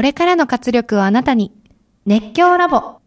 これからの活力をあなたに。熱狂ラボ。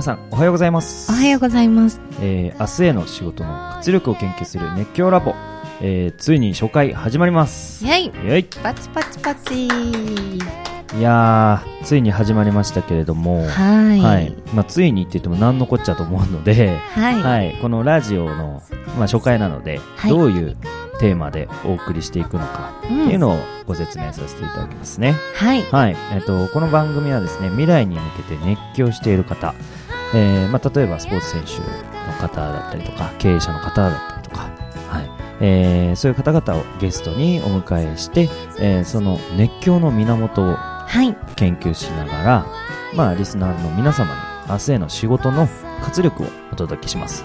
皆さんおはようございます。おはようございます。えー明日への仕事の活力を研究する熱狂ラボ、えーついに初回始まります。イェイ。イェイ。パチパチパチ。いやーついに始まりましたけれども。はい。はい。まあ、ついにって言っても何のこっちゃと思うので、はい。はい、このラジオの、まあ、初回なので、はい。どういうテーマでお送りしていくのか。っていうのをご説明させていただきますね。はい。はい、えっと、この番組はですね、未来に向けて熱狂している方、えーまあ、例えばスポーツ選手の方だったりとか、経営者の方だったりとか、はいえーそういう方々をゲストにお迎えして、えーその熱狂の源をはい。研究しながら、まあ、リスナーの皆様に明日への仕事の活力をお届けします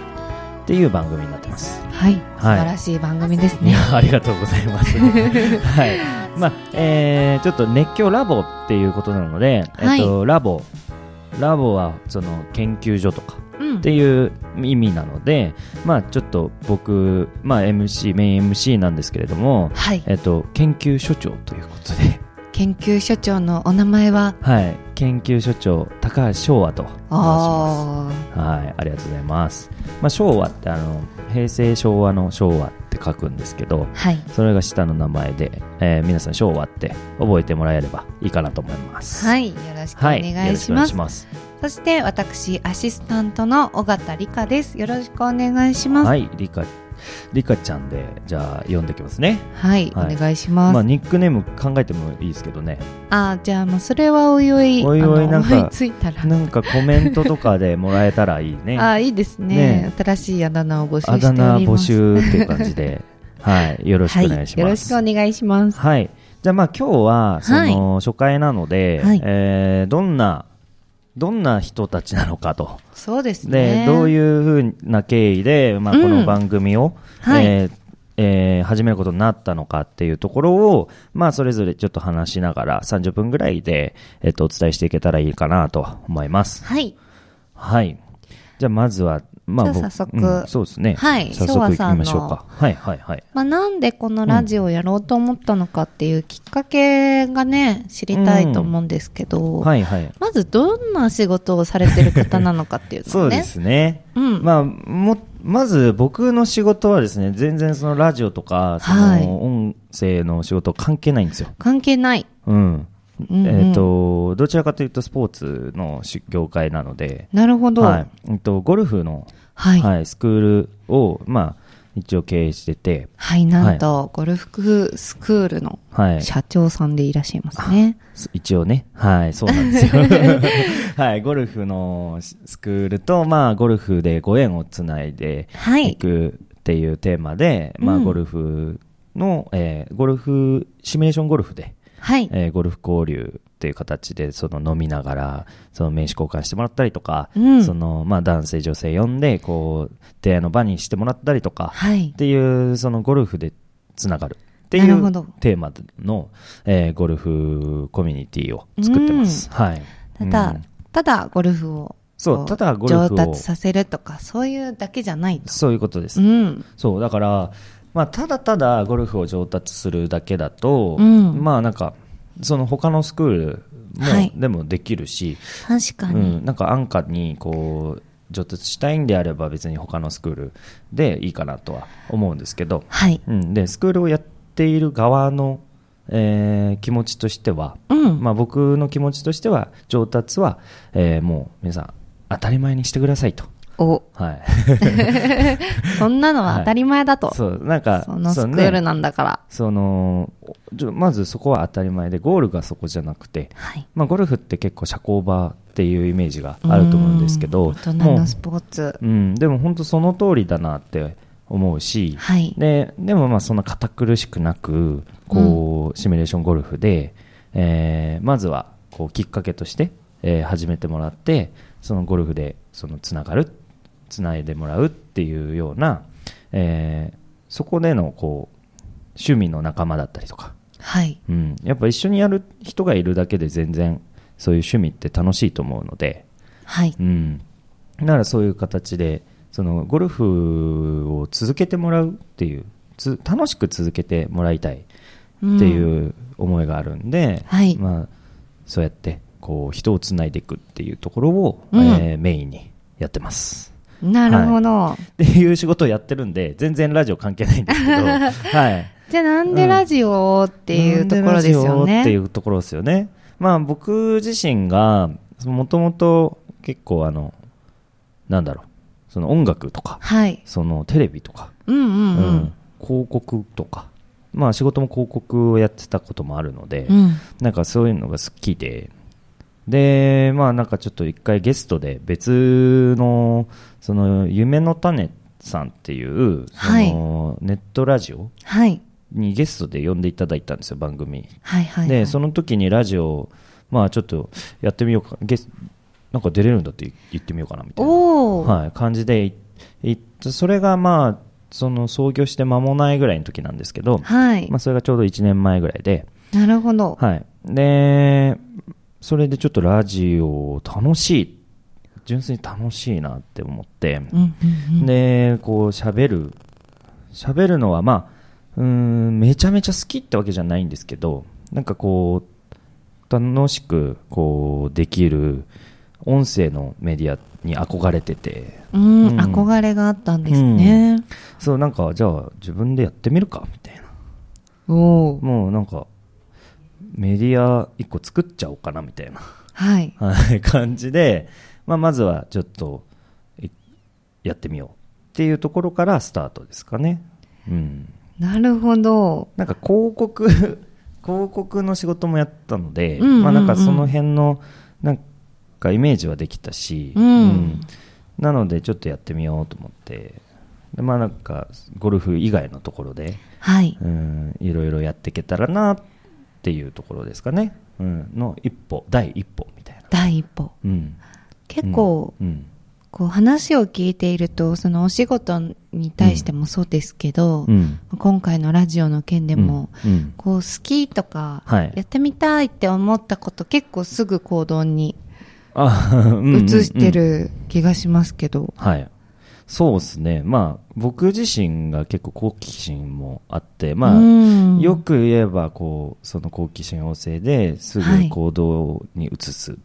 っていう番組になってます。はい。素はい晴らしい番組ですね。いやありがとうございます。はい。まあ、えー、ちょっと熱狂ラボっていうことなので、はいえっと、ラボ、ラボはその研究所とかうんっていう意味なので、まあちょっと僕、まあ MC、メイン MC なんですけれども、はい。えっと、研究所長ということで、研究所長のお名前は？はい、研究所長、高橋昭和と申します。あはい、ありがとうございます。まあ、昭和ってあの、平成昭和の昭和って書くんですけど、あ。はい。それが下の名前で、えー皆さん昭和って覚えてもらえればいいかなと思います。はい。よろしくおはい、願いします。よろくお願いします。そして私、アシスタントの尾形理香です。よろしくお願いします。はい、リカ、リカちゃんで、じゃあ読んでいきますね。はい。はいお願いします。まあ、ニックネーム考えてもいいですけどね。あじゃあもうそれはおいおい、おいおいなんか思いついたら。なんかコメントとかでもらえたらいいね。あいいですねね新しいあだ名を募集あしております。だ名募集っていう感じで、はい、よろしくお願いします。はい。よろしくお願いします。はい。じゃあまあ今日は、その、初回なので、はいえーどんな、どんな人たちなのかと。そうですで、ね。どういうふうな経緯で、まあうんこの番組を、はいえーえー始めることになったのかっていうところを、まあそれぞれちょっと話しながら30分ぐらいで、えっと、お伝えしていけたらいいかなと思います。はい。はい。じゃあまずは、まあじゃあ僕早速うんそうですね。はい早速行きましょう昭和さんか。はいはいはい。まあ、なんでこのラジオをやろうと思ったのかっていうきっかけがね、知りたいと思うんですけど、はいはい。まずどんな仕事をされてる方なのかっていうのをね。そうですね。うん。まあ、も、まず僕の仕事はですね、全然そのラジオとか、そはいの音声の仕事関係ないんですよ。関係ない。うん。うんうんえっ、と、どちらかというとスポーツのし業界なので、なるほど。は。はいい。えっと、ゴルフの、はい。はい、スクールを、まあ、一応経営してて、なんと、ゴルフスクールのはい。社長さんでいらっしゃいますね。一応ね、はい、そうなんですよ。はい、ゴルフのスクールと、まあ、ゴルフでご縁をつないで、はい行。くっていうテーマで、まあ、うんゴルフの、えーゴルフ、シミュレーションゴルフで、はい。えーゴルフ交流っていう形で、その飲みながら、その名刺交換してもらったりとか、うんその、まあ、男性、女性呼んで、こう、出会いの場にしてもらったりとか、はいっ。ていう、そのゴルフでつながるっていうテーマの、えーゴルフコミュニティを作ってます。はい。ただ、うんただゴルフをこそう、ただゴルフを上達させるとか、そういうだけじゃないと。そういうことです。うん。そう、だから、まあ、ただただゴルフを上達するだけだと、うんまあなんか、その他のスクールも、はいでもできるし、確かに。うん、なんか安価にこう、上達したいんであれば別に他のスクールでいいかなとは思うんですけど、はい。うん、で、スクールをやっている側の、えー気持ちとしては、うん。まあ僕の気持ちとしては、上達は、えーもう皆さん当たり前にしてくださいと。お、はい。そんなのは当たり前だと。そう、なんか、そのスそうねクールなんだから。そのじょまずそこは当たり前でゴールがそこじゃなくて、はい。まあ、ゴルフって結構社交場っていうイメージがあると思うんですけどうん大人ものスポーツ。う、うん、でも本当その通りだなって思うし、はい。ででもまあそんな堅苦しくなくこう、シミュレーションゴルフで、えーまずはこうきっかけとして、えー始めてもらってそのゴルフでそのつながるつないでもらうっていうような、えーそこでのこう趣味の仲間だったりとか、はい。うん、やっぱ一緒にやる人がいるだけで全然そういう趣味って楽しいと思うので、はい。うん、だからそういう形でそのゴルフを続けてもらうっていうつ楽しく続けてもらいたいってうんいう思いがあるんで、はいまあ、そうやってこう人をつないでいくっていうところを、うんえーメインにやってます。なるほど。っていう仕事をやってるんで全然ラジオ関係ないんですけど、はい、じゃあなんでラジオっていうところですよなんでラジオね。っていうところですよね。まあ僕自身がもともと結構あのなんだろうその音楽とかはい。そのテレビとか、うんうんううんん。広告とかまあ仕事も広告をやってたこともあるので、うん。なんかそういうのが好きででまあなんかちょっと一回ゲストで別のその夢の種さんっていうそのネットラジオはい。にゲストで呼んでいただいたんですよ番組はいはいはい。でその時にラジオまあちょっとやってみようかゲスなんか出れるんだって言ってみようかなみたいな、はい、感じでいそれがまあその創業して間もないぐらいの時なんですけど、はい。まあ、それがちょうど1年前ぐらいで、なるほど。はい、でそれでちょっとラジオ楽しい純粋に楽しいなって思って、うんうんうん。でこう喋る喋るのはまあうーんめちゃめちゃ好きってわけじゃないんですけどなんかこう楽しくこうできる音声のメディアに憧れててうん、うん憧れがあったんですね。そうなんかじゃあ自分でやってみるかみたいなおお。もうなんかメディア一個作っちゃおうかなみたいなはい。はい感じで、まあ、まずはちょっといやってみようっていうところからスタートですかね。うん、なるほど。なんか広告 広告の仕事もやったので、うんうんうん。まあ、なんかその辺のなんかイメージはできたし、うん。なのでちょっとやってみようと思って。でまあなんかゴルフ以外のところではい。うんいろいろやっていけたらなっていうところですかね、うん、の一歩第一歩みたいな、第一歩。うん、結構、うん。こう話を聞いていると、そのお仕事に対してもそうですけど、うん。今回のラジオの件でも、こう好きとか、はい。やってみたいって思ったこと結構すぐ行動に移してる気がしますけど。はい。そうですね。まあ、僕自身が結構好奇心もあって、まあ、うん。よく言えば、こう、その好奇心旺盛ですぐ行動に移す。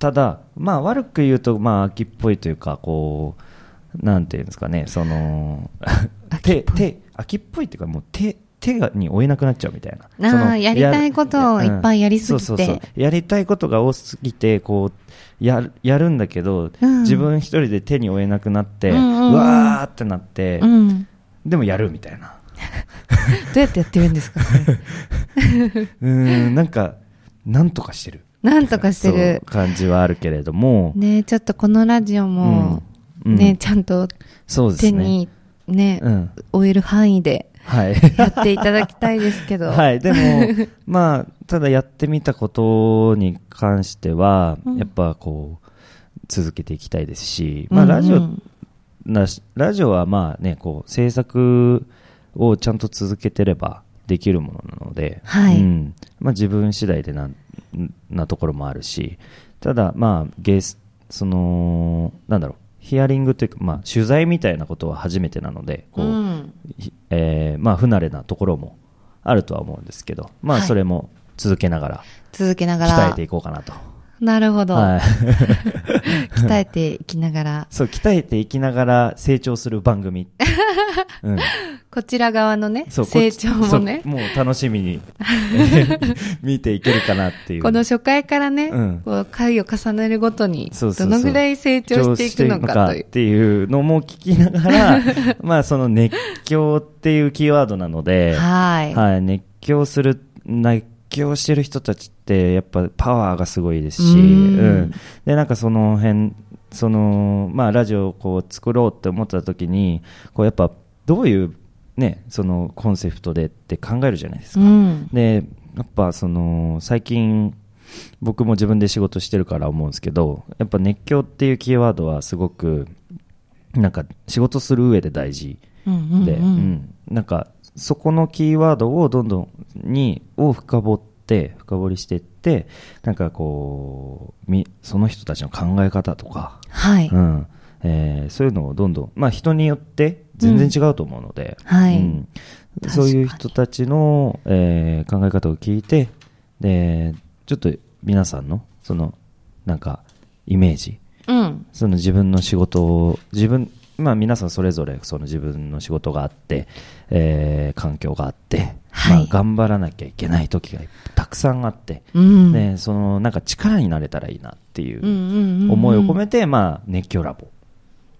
うんうん。ただ、まあ、悪く言うと、まあ、秋っぽいというか、こう、なんていうんですかね、その、手、秋っぽい手、秋っぽいっていうか、もう手、手がに負えなくなっちゃうみたいな。あやりたいことをいっぱいやりすぎてそうそうそうやりたいことが多すぎて、こう、やる、やるんだけど、うん自分一人で手に負えなくなって、うんううんうんわーってなって、うん。どでもやるみたいな。うやってやってるんですか うーん、なんか、なんとかしてる。なんとかしてる。感じはあるけれども、ねちょっとこのラジオも、うんうんねちゃんと。手にね、うん。終える範囲ではい。やっていただきたいですけど。はい。でも、まあ、ただやってみたことに関しては、うんやっぱこう、続けていきたいですし、まあ、うんうんラジオ、なしラジオはまあね、こう、制作をちゃんと続けてればできるものなので、はいうん。まあ、自分次第でな、なところもあるし、ただ、まあ、ゲス、その、なんだろう、ヒアリングというか、まあ、取材みたいなことは初めてなので、こう、うんひえーまあ、不慣れなところもあるとは思うんですけど、まあ、はいそれも続けながら続けながら。鍛えていこうかなと。なるほど。はい。鍛えていきながら。そう、鍛えていきながら成長する番組。うん。こちら側のね、成長もね。もう楽しみに見ていけるかなっていう。この初回からね、うんこう回を重ねるごとに、どのぐらい成長していくのかという。っていうのも聞きながら、まあ、その熱狂っていうキーワードなので、はい。はい、熱狂する、熱狂してる人たちって、やっぱパワーがすごいですし、ううんん。で、なんかその辺、その、まあ、ラジオをこう作ろうって思った時に、こうやっぱ、どういう、ね、そのコンセプトでって考えるじゃないですか。うん。で、やっぱその、最近、僕も自分で仕事してるから思うんですけどやっぱ熱狂っていうキーワードはすごくなんか仕事する上で大事うんうんで、うんうんなんかそこのキーワードをどんどんにを深掘って深掘りしていってなんかこうみその人たちの考え方とか、はい。うん。えーそういうのをどんどん、まあ、人によって全然違うと思うので、はい。うん。そういう人たちの、えー考え方を聞いてでちょっと皆さんのそのなんかイメージ。うん。その自分の仕事を自分まあ皆さんそれぞれその自分の仕事があって、えー環境があって、はい。まあ、頑張らなきゃいけない時がたくさんあって、うん。でそのなんか力になれたらいいなっていうんうんうんううん。思いを込めて、まあ、熱狂ラボ。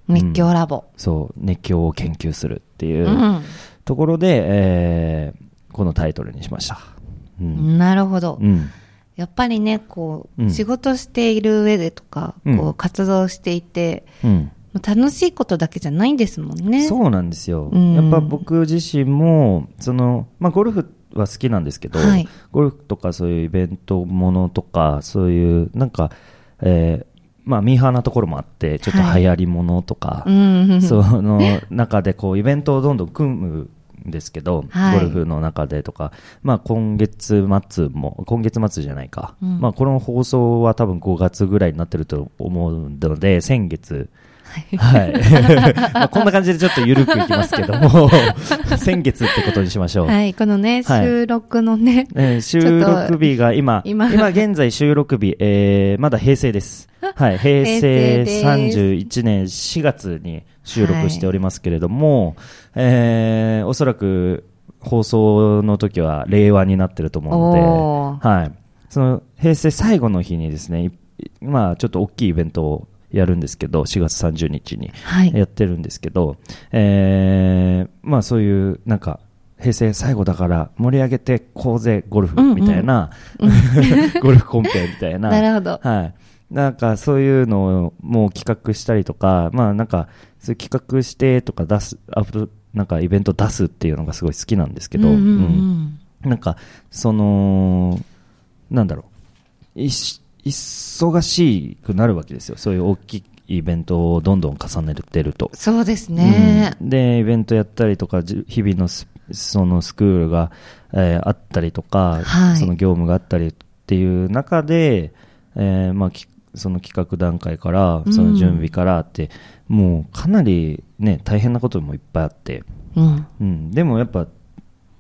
熱狂ラボ。そう熱狂を研究するっていううん。ところで、えーこのタイトルにしました、うん。なるほど。うん。やっぱりね、こう、うん。仕事している上でとか、うん。こう、活動していて、うん楽しいことだけじゃないんですもんね。そうなんですよ、うん。やっぱ僕自身もその、まあ、ゴルフは好きなんですけど、はい。ゴルフとかそういうイベントものとかそういうなんか、えーまあ、ミーハーなところもあってちょっとはい。流行りものとか、うん。その中でこうイベントをどんどん組むんですけど、はい。ゴルフの中でとか、まあ、今月末も今月末じゃないか、うん。まあ、この放送は多分5月ぐらいになってると思うので先月はい。まあこんな感じでちょっと緩くいきますけども、先月ってことにしましょう。はい、このね、はい収録のね、えー収録日が今、今今現在収録日、えーまだ平成です。はい、平平成成です31年4月に収録しておりますけれども、えーおそらく放送の時は令和になってると思うおので、はい。その平成最後の日にですね、いまあちょっと大きいイベントをやるんですけど、4月30日に。はい。やってるんですけど、えーまあそういうなんか平成最後だから盛り上げてこうぜゴルフみたいな、ゴルフコンペみたいな。なるほど。はい。なんかそういうのをもう企画したりとか、まあなんかそういう企画してとか出す、アップなんかイベント出すっていうのがすごい好きなんですけど、うんうんううんんなんか、その、なんだろう、いし忙しくなるわけですよ。そういう大きいイベントをどんどん重ねてると。そうですね。うんで、イベントやったりとか、じ日々のスそのスクールが、えーあったりとか、はいその業務があったりっていう中で、えーまあ、きその企画段階から、その準備からって、もうかなりね、大変なこともいっぱいあって、うん。うん、でもやっぱ、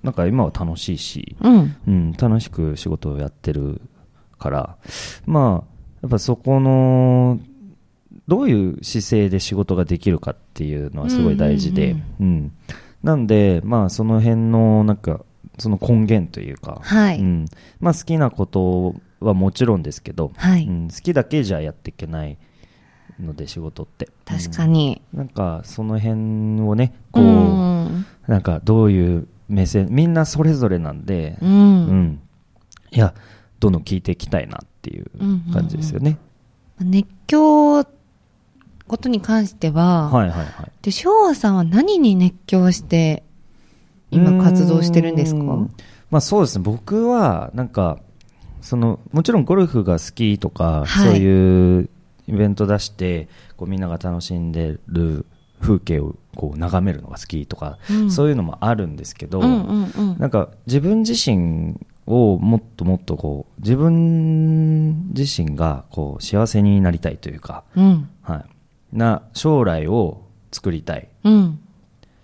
なんか今は楽しいし、うん。うん、楽しく仕事をやってるから、まあ、やっぱそこの、どういう姿勢で仕事ができるかっていうのはすごい大事で、うんうんなんで、まあ、その辺の、なんか、その根源というか、はいうんまあ、好きなことはもちろんですけど、はいうん、好きだけじゃやっていけないので、仕事って。確かに。うんなんか、その辺をね、こうう、ん。なんか、どういう目線、みんなそれぞれなんで、う。うんん。いや、どんどん聞いていきたいなっていう感じですよね。熱狂ことに関しては、はいはいはい。で、昭和さんは何に熱狂して、今活動してるんですか？まあそうですね。僕は、なんか、その、もちろんゴルフが好きとか、はいそういうイベント出して、こうみんなが楽しんでる風景をこう眺めるのが好きとか、うんそういうのもあるんですけど、うんうんうん。なんか自分自身をもっともっとこう、自分自身がこう幸せになりたいというか、うん。はい。な将来を作りたい。うん。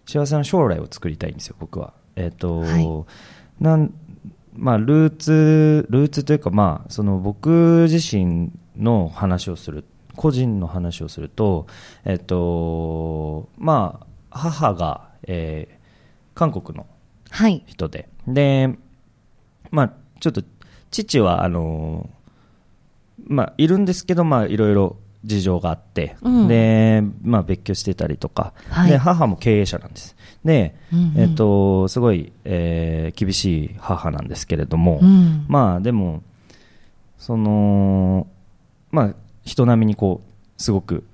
幸せな将来を作りたいんですよ、僕は。えっ、と、はいなん、まあ、ルーツ、ルーツというか、まあ、その僕自身の話をする、個人の話をすると、えっ、と、まあ、母が、えー韓国のはい。人で、で、まあ、ちょっと、父は、あのまあ、いるんですけど、まあ、いろいろ事情があって、うん。で、まあ、別居してたりとか、はい。で、母も経営者なんです。で、うんうん。えっと、すごい、えー厳しい母なんですけれども、うん。まあ、でも、その、まあ、人並みにこう、すごく、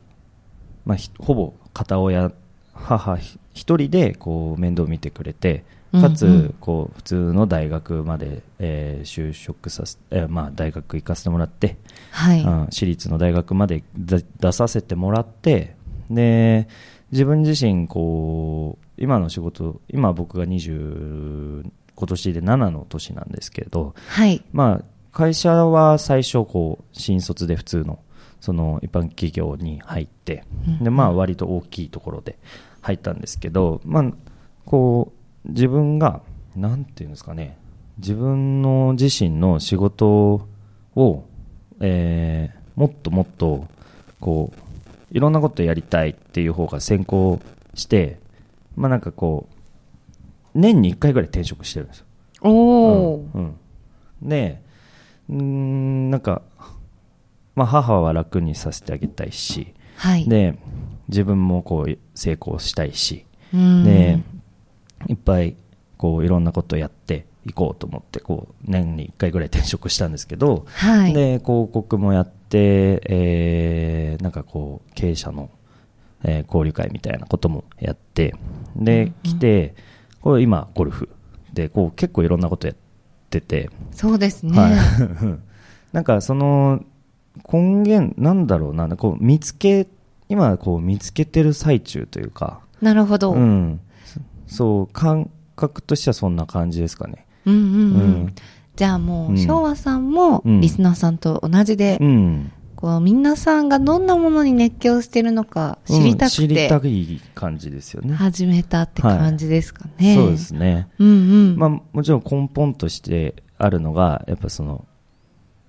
まあ、ひほぼ片親、母ひ一人でこう面倒を見てくれて、かつこう普通の大学まで、えー就職させ、えーまあ、大学行かせてもらって、はい。うん私立の大学まで出出させてもらってで自分自身こう今の仕事今僕が20今年で7の年なんですけれど、はい。まあ、会社は最初こう新卒で普通のその一般企業に入ってうんで、まあ、割と大きいところで入ったんですけど、まあ、こう自分がなんていうんですかね自分の自身の仕事を、えーもっともっとこういろんなことやりたいっていう方が先行して、まあ、なんかこう年に1回ぐらい転職してるんですよ。おー。うんうんでうーんなんか、まあ、母は楽にさせてあげたいしはい。で自分もこう成功したいしうんでいっぱいこういろんなことやっていこうと思ってこう年に1回ぐらい転職したんですけど、はい。で広告もやって、えーなんかこう経営者の、えー交流会みたいなこともやってで、来てこれ今ゴルフでこう結構いろんなことやってて、そうですね。はい、なんかその根源なんだろうなこう見つけ今こう見つけてる最中というか、なるほど。ううんん、そそう感覚としてはそんな感じですかね。うんうん。うんじゃあもう、うん昭和さんも、うんリスナーさんと同じで、うんこう、皆さんがどんなものに熱狂してるのか知りたくうん知りて、たい感じですよね。始めたって感じですかね。そうですね。うんうん。まあ、もちろん根本としてあるのが、やっぱその、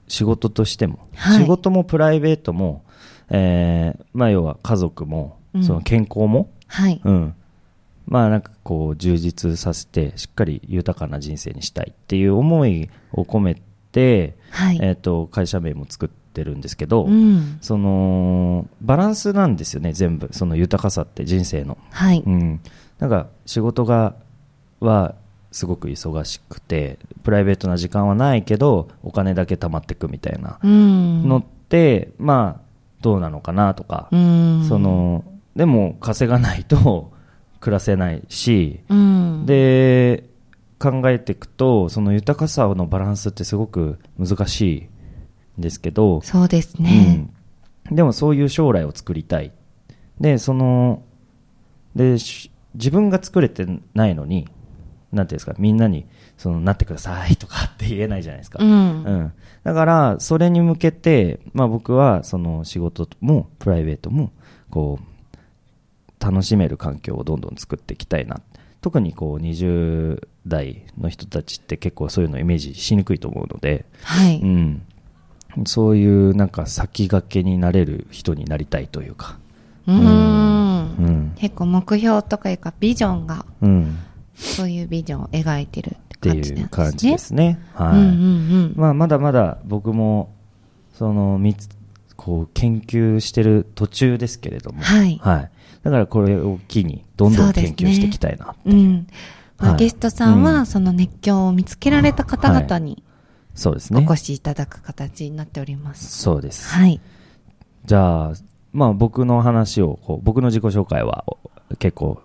仕事としても、はい仕事もプライベートも、えーまあ、要は家族もうん、その健康も、はい。うん。まあ、なんかこう、充実させて、しっかり豊かな人生にしたいっていう思いを込めて、はい。えっ、と、会社名も作ってるんですけど、うん。その、バランスなんですよね、全部。その豊かさって人生の。はい。うん、なんか仕事がはすごく忙しくてプライベートな時間はないけどお金だけ貯まっていくみたいなうん。のって、まあどうなのかなとか、うん。そ、のでも稼がないと暮らせないし、うん。、で考えていくとその豊かさのバランスってすごく難しいんですけど、そうですね。うん、でもそういう将来を作りたいでそのでし自分が作れてないのになんていうんですかみんなにそのなってくださいとかって言えないじゃないですか、うん。うんだからそれに向けて、まあ、僕はその仕事もプライベートもこう楽しめる環境をどんどん作っていきたいな。特にこう20代の人たちって結構そういうのイメージしにくいと思うので、はい。うん、そういうなんか先駆けになれる人になりたいというか、うん。うん。結構目標とかいうか、ビジョンが、うん、そういうビジョンを描いてるっって。いう感じですね。はい。うんうんうん。まあ、まだまだ僕もそのこう研究してる途中ですけれども、はいだからこれを機にどんどん研究していきたいなっていう。うん。まあはい。ゲストさんは、うん。その熱狂を見つけられた方々にそうですね。お越しいただく形になっております。そうです、はい。じゃあ、まあ、僕の話をこう僕の自己紹介はお結構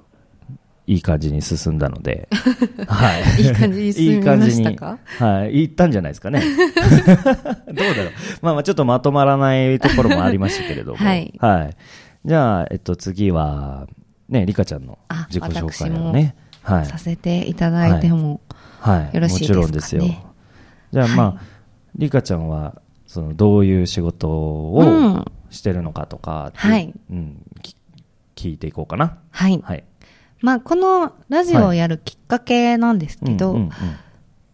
いい感じに進んだので、はい、いい感じに進みましたか？はい、いったんじゃないですかね。どうだろう。まあまあちょっとまとまらないところもありましたけれども。はいじゃあ、えっと次は、ね、リカちゃんのあ自己紹介をね。はい。させていただいても、はい。よろしいですかねもちろんですよ。じゃあまあ、はいリカちゃんは、その、どういう仕事うんをしてるのかとかって、はいうん、き聞いていこうかな。はい。はい。まあ、このラジオをやるきっかけなんですけど、うんうん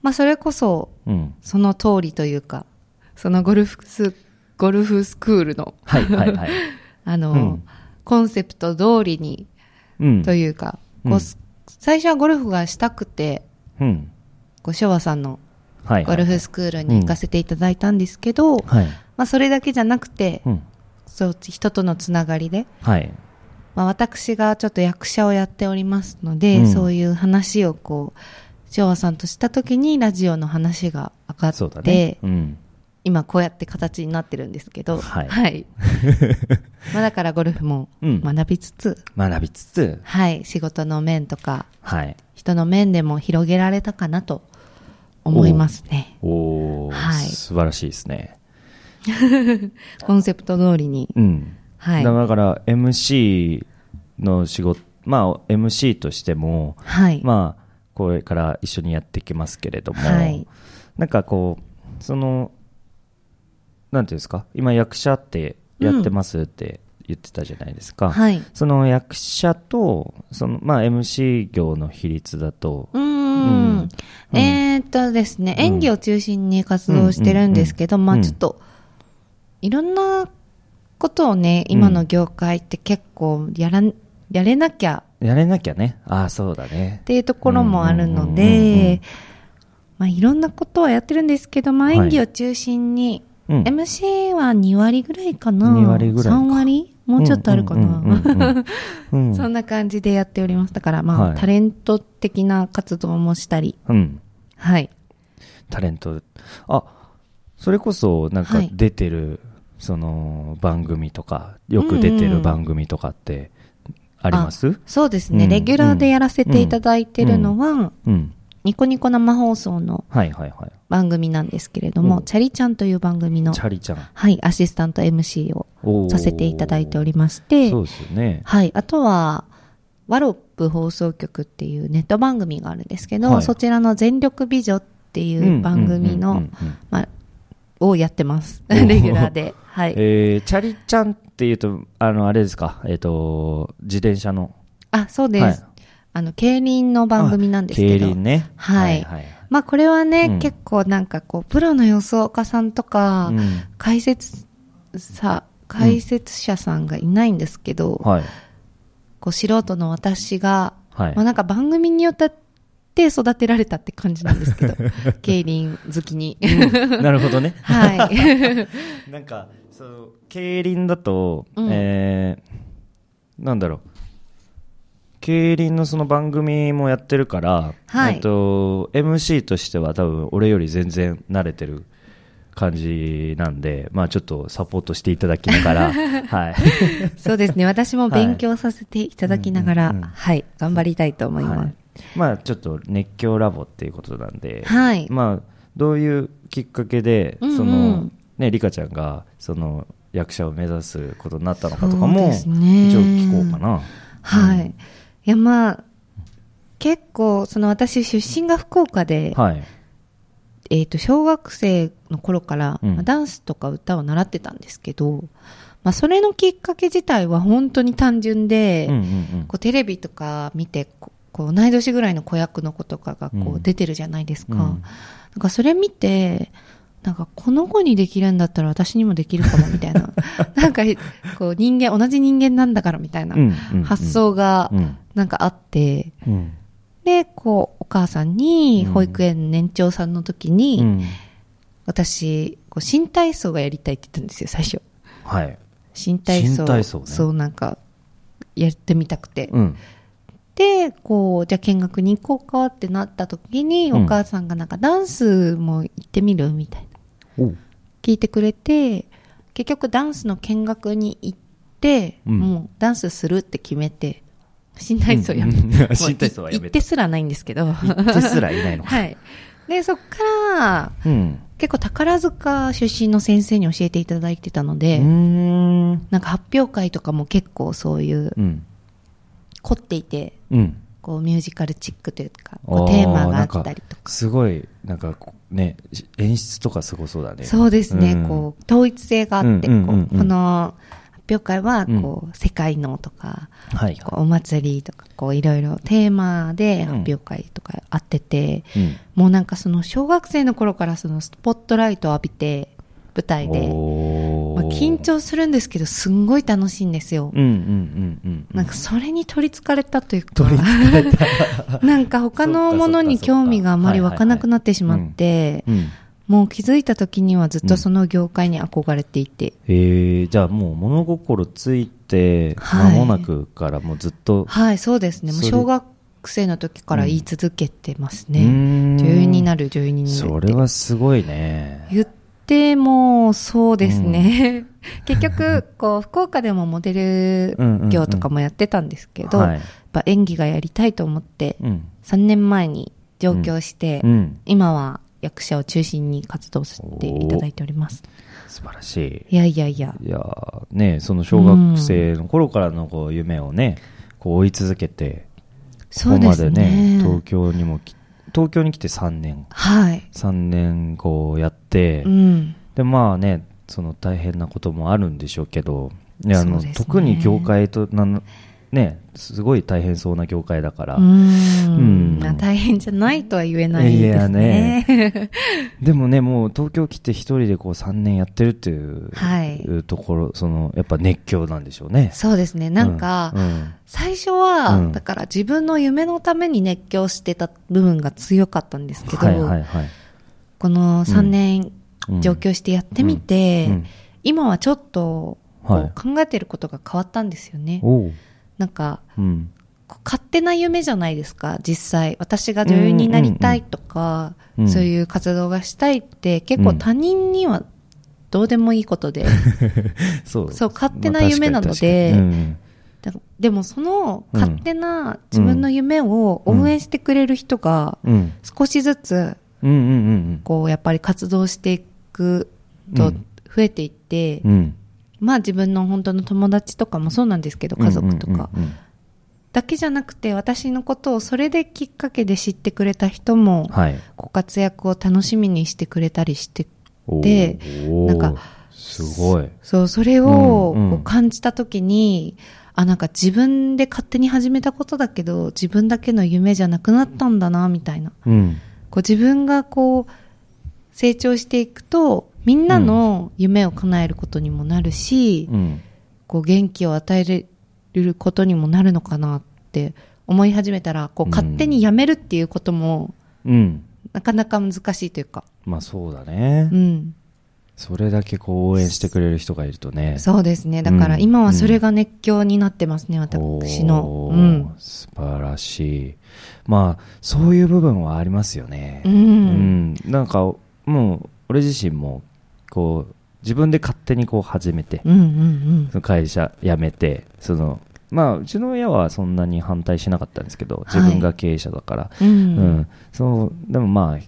まあ、それこそ、うん。うん。その通りというか、そのゴルフス、ゴルフスクールの、はいはいはい。あの、うんコンセプト通りに、うん。というか、うんこう最初はゴルフがしたくて、うん。こう昭和さんのはい。ゴルフスクールに行かせていただいたんですけど、はい。まあ、それだけじゃなくて、うん。そう人とのつながりで、はい。まあ、私がちょっと役者をやっておりますので、うんそういう話をこう、昭和さんとした時にラジオの話が上がって、ね。うん。今こうやって形になってるんですけど、はい まあだからゴルフもうん学びつつ、学びつつ、はい、仕事の面とか、はい。人の面でも広げられたかなと思いますね。おー、はい素晴らしいですね。コンセプト通りに。うん。はい。だから MC の仕事、まあ MC としても、はい。まあこれから一緒にやっていきますけれども、はいなんかこう、その、なんていうんですか、今役者ってやってますって言ってたじゃないですか。はい。その役者と、その、まあ MC 業の比率だと、うん。ん。えーっとですね、うん。演技を中心に活動してるんですけど、まあうん。ちょっと、いろんなことをね、今の業界って結構やらん、やれなきゃ。やれなきゃね。ああ、そうだね。っ。ていうところもあるのうんうんうんうんうん。で、まあいろんなことはやってるんですけど、まあはい。演技を中心に、うん。MC は2割ぐらいかな。2割ぐらいか3割？もうちょっとあるかうんうんうんな。うんうんそんな感じでやっております。だからまあ、はいタレント的な活動もしたり。うん。はい。タレント。あ、それこそ、なんかはい出てる、その、番組とか、よく出てる番組とかって、ありますそうですね、うんレギュラーでやらせていただいてるのは、うん。ニコニコ生放送の。番組なんですけれども、うんチャリちゃんという番組のチ、ャリちゃん。はい、アシスタント MC をさせていただいておりまして、そうですよね。はい、あとは、ワロップ放送局っていうネット番組があるんですけど、はいそちらの全力美女っていう番組のまあ、をやってます。レギュラーで。はい。えー、チャリちゃんっていうと、あの、あれですか、えっ、と、自転車の。あ、そうです。はいあの、競輪の番組なんですけど。競輪ね。はいはい。まあこれはね、うん結構なんかこう、プロの予想家さんとか、うん解説さ、解説者さんがいないんですけど、はい。こう素人の私が、はいまあなんか番組によって育てられたって感じなんですけど、競輪好きに。なるほどね。はい。なんか、そう、競輪だと、うんえー、なんだろう。競輪のその番組もやってるから、はいえっと、MC としては多分俺より全然慣れてる感じなんで、まあちょっとサポートしていただきながら、はい。そうですね。私も勉強させていただきながら、うんうんうんはい、頑張りたいと思いますはい。まあちょっと熱狂ラボっていうことなんで、はい。まあどういうきっかけで、うんうんその、ね、リカちゃんが、その、役者を目指すことになったのかとかも、一応聞こうかな。はい。うんいや、まあ、結構、その私出身が福岡で、はい。えっ、と、小学生の頃から、うんまあダンスとか歌を習ってたんですけど、まあ、それのきっかけ自体は本当に単純で、うんうんうんこうテレビとか見て、ここう同い年ぐらいの子役の子とかがこうんう出てるじゃないですか。うんなんかそれ見て、なんかこの子にできるんだったら私にもできるかもみたいな。なんかこう人間、同じ人間なんだからみたいな発想がうんなんかあって、うんで、こうお母さんにうん保育園年長さんの時に、うん私、こう新体操がやりたいって言ったんですよ、最初。はい。新体操。新体操ねそうなんか、やってみたくて。うん。で、こう、じゃあ見学に行こうかってなった時に、うんお母さんがなんかダンスも行ってみるみたいな。聞いてくれて、結局ダンスの見学に行って、うんもうダンスするって決めて、新体操やめて。行ってすらないんですけど。行ってすらいないのか。はい。で、そっから、うん。結構宝塚出身の先生に教えていただいてたので。なんか発表会とかも結構そういううん。凝っていて、うん。こうミュージカルチックというか、こうテーマがあったりとか。すごい、なんかね、演出とかすごそうだね。そうですね、うんこう統一性があって、うんうんうんうんこの発表会はこう、世界のとか、はい。こうお祭りとか、こういろいろテーマで発表会とかあってて、うん。もうなんかその小学生の頃からそのスポットライトを浴びて、舞台で、まあ、緊張するんですけど、すんごい楽しいんですよ。うんうんうんうん。なんかそれに取りつかれたというか、取りつかれた。なんか他のものに興味があまり湧かなくなってしまって、うん。もう気づいた時にはずっとその業界に憧れていて、えー、じゃあもう物心ついて、はい間もなくからもうずっと、はい、そうですね。もう小学生の時から言い続けてますね。ん女優になる、女優になる。それはすごいね。言っでも、そうですね。結局、こう、福岡でもモデル業とかもやってたんですけど、はいやっぱ演技がやりたいと思って、うん3年前に上京して、うん今は役者を中心に活動させていただいております。素晴らしいやいやいや。いいやーねその小学生の頃からのこう夢をねこう追い続けてここまそうでねね。東京にもき東京に来て3年はい。3年こうやって、うん。でまあねその大変なこともあるんでしょうけどいやあのね特に業界となんねすごい大変そうな業界だから、うーうん。ん。大変じゃないとは言えないですね。でもねもう東京来て一人でこう3年やってるっていう、はいところそのやっぱ熱狂なんでしょうね。そうですね。なんか、うん。うん。最初は、うん。だから自分の夢のために熱狂してた部分が強かったんですけど、はいはいはい。この3年うん。上京してやってみて、うん。今はちょっとはい。考えてることが変わったんですよね。なんか、うん。勝手な夢じゃないですか、実際。私が女優になりたいとか、うんそういう活動がしたいって、結構他人にはどうでもいいことで、そう。そう勝手な夢なのでまあでもそのうん勝手な自分の夢を応援してくれる人が少しずつうんうんうんこうやっぱり活動していくとうん。増えていって、うんうんまあ自分の本当の友達とかもそうなんですけど家族とかうんうん。うんだけじゃなくて私のことをそれできっかけで知ってくれた人もはい。ご活躍を楽しみにしてくれたりしておでー。なんかすごい。そうそれをうんうん。こう感じた時に、あなんか自分で勝手に始めたことだけど自分だけの夢じゃなくなったんだなみたいな。うん。こう自分がこう成長していくとみんなの夢を叶えることにもなるし、うん。こう元気を与えれることにもなるのかなって思い始めたらこううん。勝手にやめるっていうこともうん。なかなか難しいというか、まあそうだね。うん、それだけこう応援してくれる人がいるとね。そうですね。だからうん。今はそれが熱狂になってますね、私の、おーうん。素晴らしい。まあそういう部分はありますよね。うん。うん。なんかもう俺自身もこう自分で勝手にこう始めて、うんうんその会社辞めてそのまあうちの親はそんなに反対しなかったんですけどい。自分が経営者だから、うんううん。んそうでもまあや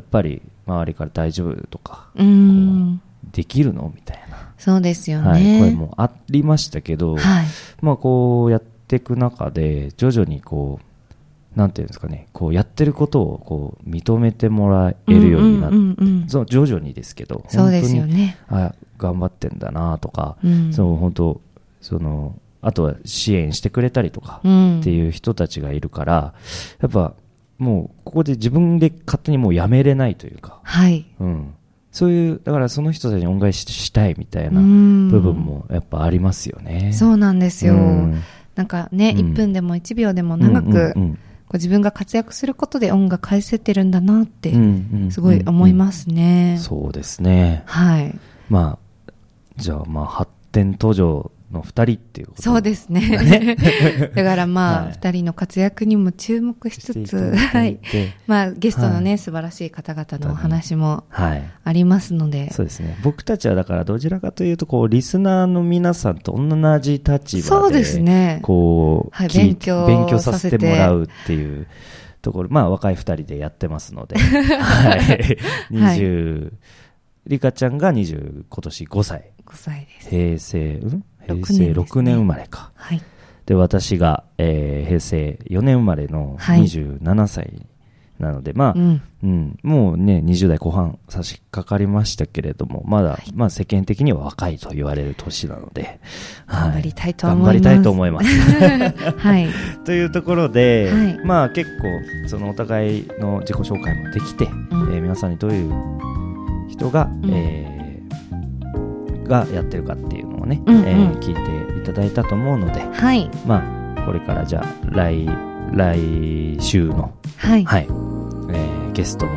っぱり周りから大丈夫とかうん。できるのみたいな、そうですよはい、ね声もありましたけど、はい。まあこうやっていく中で徐々にこうなんていうんですかねこうやってることをこう認めてもらえるようになっうんうんうんうんそう徐々にですけどそうですよ本ね当にあ頑張ってんだなとか、うん。そう本当そのあとは支援してくれたりとかうん。っていう人たちがいるから、やっぱもうここで自分で勝手にもうやめれないというか、はい。うん、そういうだからその人たちに恩返ししたいみたいなうん。部分もやっぱありますよね。そうなんですよ、うん。なんかね、うん1分でも1秒でも長く、うんうんこう自分が活躍することで恩が返せてるんだなってすごい思いますね、そうですね。はい。まあ、じゃあまあ発展途上の二人っていうこと。そうですね。だからまあ、はい。二人の活躍にも注目しつつ、たはい。まあ、ゲストのね、は素晴らしい方々のお話もはい。ありますので、そうですね。僕たちはだからどちらかというと、こう、リスナーの皆さんと同じ立場で、そうですね。こう、はい勉強勉強させてもらうっていうところ、まあ、若い二人でやってますので、はい。20、リカちゃんが20、今年5歳。5歳です。平成、うん？平6成年ですね6年生まれか。はい。で、私が、えー平成4年生まれのはい27歳なので、まあ、うん。うん、もうね、20代後半差し掛かりましたけれども、まだ、まあ世間的には若いと言われる年なので、頑張りたいと思います。頑張りたいと思います。はい。というところで、はいまあ結構、そのお互いの自己紹介もできて、んえー皆さんにどういう人が、んえーがやってるかっていうね、うんうんえー聞いていただいたと思うので、はい。まあ、これからじゃあ、来、来週の、はい。はい、えーゲストの、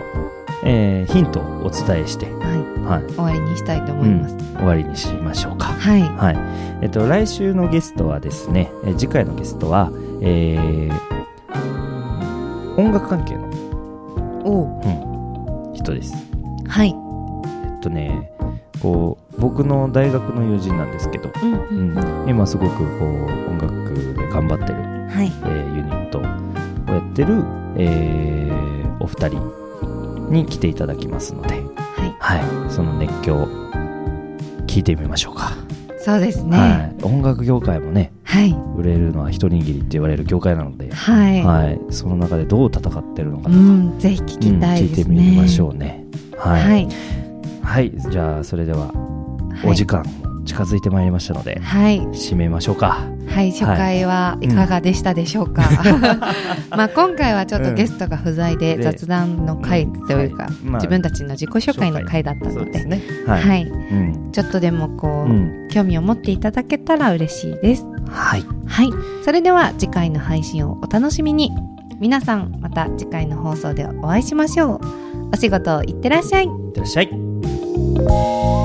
えーヒントをお伝えして、ははい、い。終わりにしたいと思います。終わりにしましょうか。はい。はい。えっと、来週のゲストはですね、えー次回のゲストは、えー音楽関係の、おううん、人です。はい。えっとねこう僕の大学の友人なんですけど、うんううん。ん、今すごくこう音楽で頑張ってる、はい。えーユニットをやってる、えーお二人に来ていただきますので、はい。はい、その熱狂聞いてみましょうか、そうですね。はい、音楽業界もねはい。売れるのは一握りって言われる業界なので、はい、はい、その中でどう戦ってるのかとか、うんぜひ聞きたいですね、うん聞いてみましょうね。はい、はいはい、じゃあそれでははい。お時間も近づいてまいりましたので、はい。締めましょうか。はい、初回はいかがでしたでしょうか？まあ今回はちょっとゲストが不在でで雑談の回というか、うん。まあ自分たちの自己紹介の回だったので、ねは、はい。い、うんちょっとでもこう、うん。興味を持っていただけたら嬉しいです。はい。はい、それでは次回の配信をお楽しみに。皆さんまた次回の放送でお会いしましょう。お仕事いってらっしゃい。いってらっしゃい Thank you